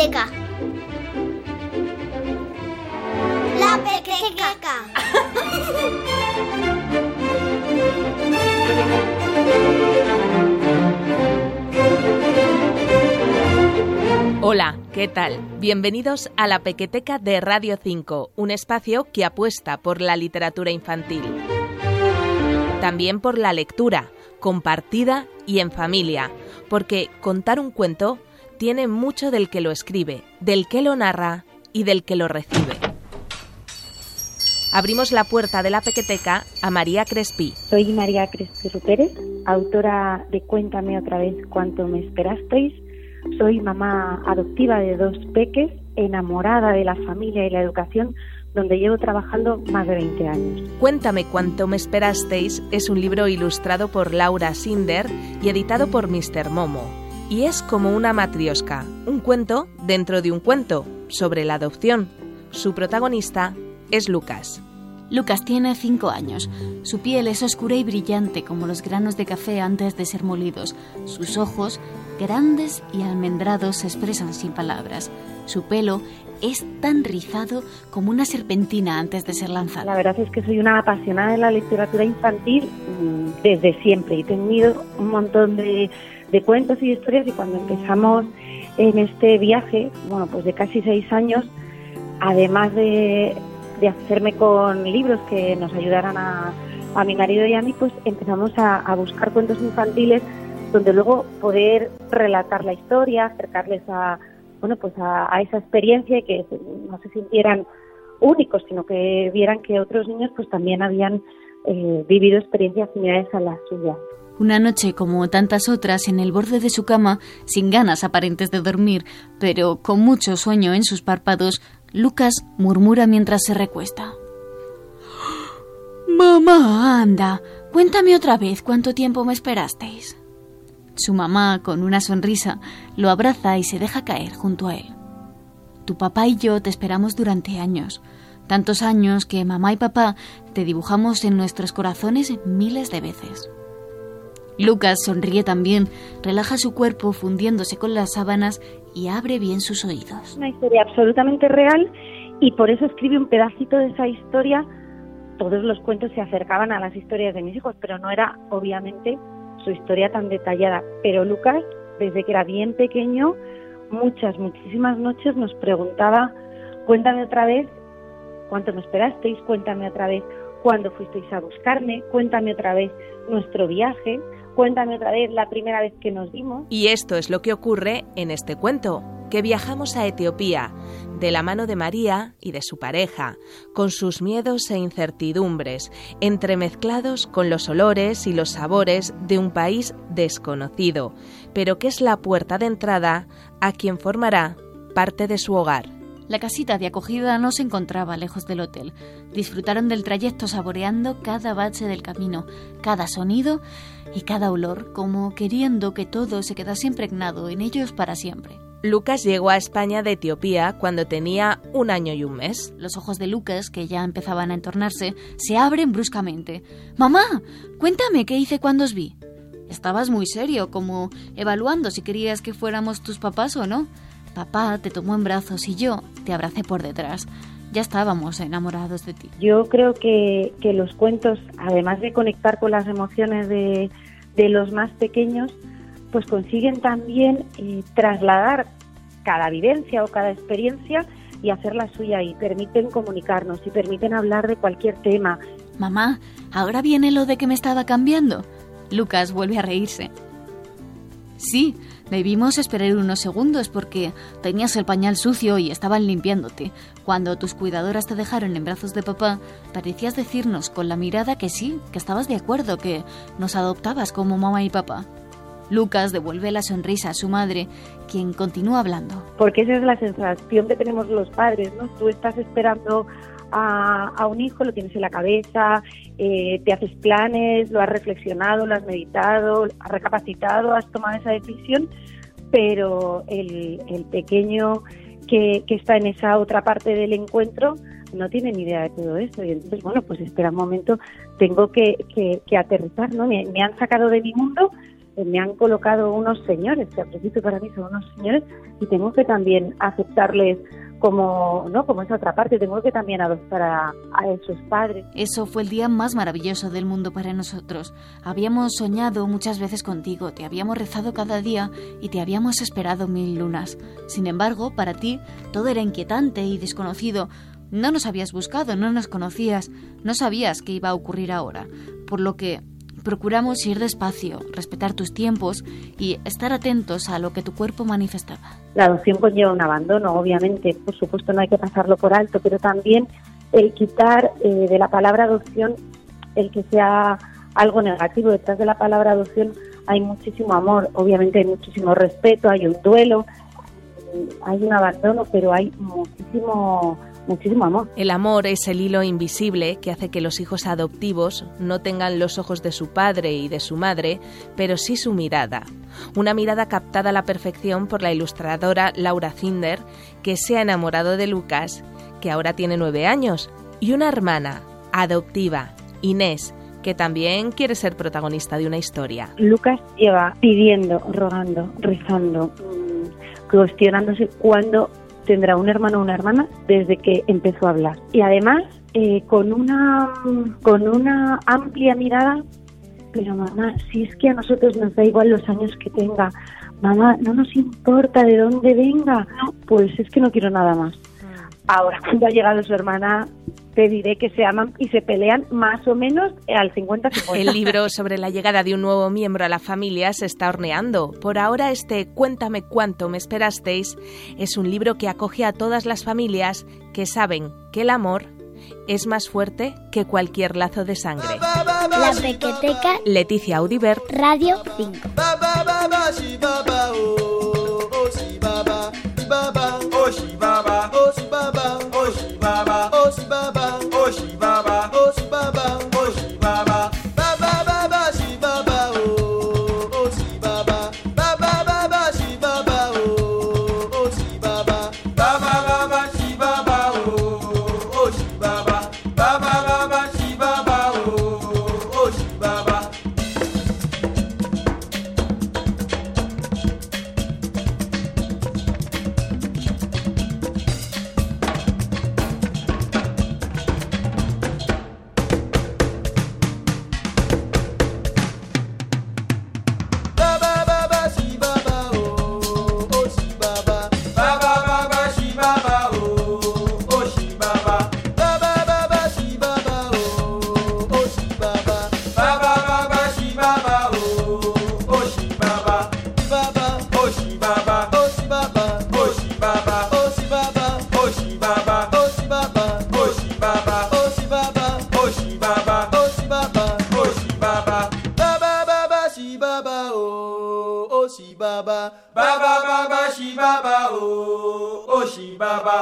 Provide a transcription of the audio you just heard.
La pequeteca. Hola, ¿qué tal? Bienvenidos a la Pequeteca de Radio 5, un espacio que apuesta por la literatura infantil. También por la lectura, compartida y en familia, porque contar un cuento tiene mucho del que lo escribe, del que lo narra y del que lo recibe. Abrimos la puerta de la pequeteca a María Crespi. Soy María Crespi Pérez, autora de Cuéntame otra vez cuánto me esperasteis soy mamá adoptiva de dos peques, enamorada de la familia y la educación, donde llevo trabajando más de 20 años. Cuéntame cuánto me esperasteis es un libro ilustrado por Laura Sinder y editado por Mr. Momo. Y es como una matriosca, un cuento dentro de un cuento sobre la adopción. Su protagonista es Lucas. Lucas tiene cinco años. Su piel es oscura y brillante como los granos de café antes de ser molidos. Sus ojos, grandes y almendrados, se expresan sin palabras. Su pelo es tan rizado como una serpentina antes de ser lanzada. La verdad es que soy una apasionada de la literatura infantil mm, desde siempre. He tenido un montón de, de cuentos y historias y cuando empezamos en este viaje, bueno, pues de casi seis años, además de de hacerme con libros que nos ayudaran a, a mi marido y a mí, pues empezamos a, buscar cuentos infantiles donde luego poder relatar la historia, acercarles a, bueno, pues a, esa experiencia y que no se sintieran únicos, sino que vieran que otros niños pues también habían eh, vivido experiencias similares a las suyas. Una noche como tantas otras en el borde de su cama, sin ganas aparentes de dormir, pero con mucho sueño en sus párpados, Lucas murmura mientras se recuesta. Mamá, anda, cuéntame otra vez cuánto tiempo me esperasteis. Su mamá, con una sonrisa, lo abraza y se deja caer junto a él. Tu papá y yo te esperamos durante años, tantos años que mamá y papá te dibujamos en nuestros corazones miles de veces. Lucas sonríe también, relaja su cuerpo fundiéndose con las sábanas y abre bien sus oídos. Una historia absolutamente real y por eso escribe un pedacito de esa historia. Todos los cuentos se acercaban a las historias de mis hijos, pero no era obviamente su historia tan detallada. Pero Lucas, desde que era bien pequeño, muchas, muchísimas noches nos preguntaba, cuéntame otra vez cuánto me esperasteis, cuéntame otra vez cuándo fuisteis a buscarme, cuéntame otra vez nuestro viaje, Cuéntame otra vez la primera vez que nos vimos. Y esto es lo que ocurre en este cuento, que viajamos a Etiopía, de la mano de María y de su pareja, con sus miedos e incertidumbres, entremezclados con los olores y los sabores de un país desconocido, pero que es la puerta de entrada a quien formará parte de su hogar. La casita de acogida no se encontraba lejos del hotel. Disfrutaron del trayecto saboreando cada bache del camino, cada sonido y cada olor, como queriendo que todo se quedase impregnado en ellos para siempre. Lucas llegó a España de Etiopía cuando tenía un año y un mes. Los ojos de Lucas, que ya empezaban a entornarse, se abren bruscamente. Mamá, cuéntame qué hice cuando os vi. Estabas muy serio, como evaluando si querías que fuéramos tus papás o no. Papá te tomó en brazos y yo te abracé por detrás. Ya estábamos enamorados de ti. Yo creo que, los cuentos, además de conectar con las emociones de, los más pequeños, pues consiguen también eh, trasladar cada vivencia o cada experiencia y hacerla suya y permiten comunicarnos y permiten hablar de cualquier tema. Mamá, ahora viene lo de que me estaba cambiando. Lucas vuelve a reírse. Sí, Debimos esperar unos segundos porque tenías el pañal sucio y estaban limpiándote. Cuando tus cuidadoras te dejaron en brazos de papá, parecías decirnos con la mirada que sí, que estabas de acuerdo, que nos adoptabas como mamá y papá. Lucas devuelve la sonrisa a su madre, quien continúa hablando. Porque esa es la sensación que tenemos los padres, ¿no? Tú estás esperando a, un hijo, lo tienes en la cabeza, eh, te haces planes, lo has reflexionado, lo has meditado, has recapacitado, has tomado esa decisión, pero el, pequeño que, está en esa otra parte del encuentro no tiene ni idea de todo esto. Y entonces, bueno, pues espera un momento, tengo que, que, aterrizar, ¿no? Me, han sacado de mi mundo, me han colocado unos señores, que al principio para mí son unos señores, y tengo que también aceptarles como no como esa otra parte. Tengo que también adoptar a, a, esos padres. Eso fue el día más maravilloso del mundo para nosotros. Habíamos soñado muchas veces contigo te habíamos rezado cada día y te habíamos esperado mil lunas. Sin embargo para ti todo era inquietante y desconocido. No nos habías buscado no nos conocías no sabías qué iba a ocurrir ahora. Por lo que Procuramos ir despacio, respetar tus tiempos y estar atentos a lo que tu cuerpo manifestaba. La adopción conlleva un abandono, obviamente, por supuesto no hay que pasarlo por alto, pero también el quitar eh, de la palabra adopción el que sea algo negativo. Detrás de la palabra adopción hay muchísimo amor, obviamente hay muchísimo respeto, hay un duelo, hay un abandono, pero hay muchísimo muchísimo amor. El amor es el hilo invisible que hace que los hijos adoptivos no tengan los ojos de su padre y de su madre, pero sí su mirada. Una mirada captada a la perfección por la ilustradora Laura Zinder, que se ha enamorado de Lucas, que ahora tiene nueve años, y una hermana adoptiva, Inés, que también quiere ser protagonista de una historia. Lucas lleva pidiendo, rogando, rezando, mm, cuestionándose cuándo tendrá un hermano o una hermana desde que empezó a hablar. Y además, eh, con, una, con una amplia mirada, pero mamá, si es que a nosotros nos da igual los años que tenga, mamá, no nos importa de dónde venga, pues es que no quiero nada más. Ahora, cuando ha llegado su hermana, te diré que se aman y se pelean más o menos al 50-50. El libro sobre la llegada de un nuevo miembro a la familia se está horneando. Por ahora, este Cuéntame cuánto me esperasteis es un libro que acoge a todas las familias que saben que el amor es más fuerte que cualquier lazo de sangre. La Pequeteca. Leticia Audibert. Radio 5. Baba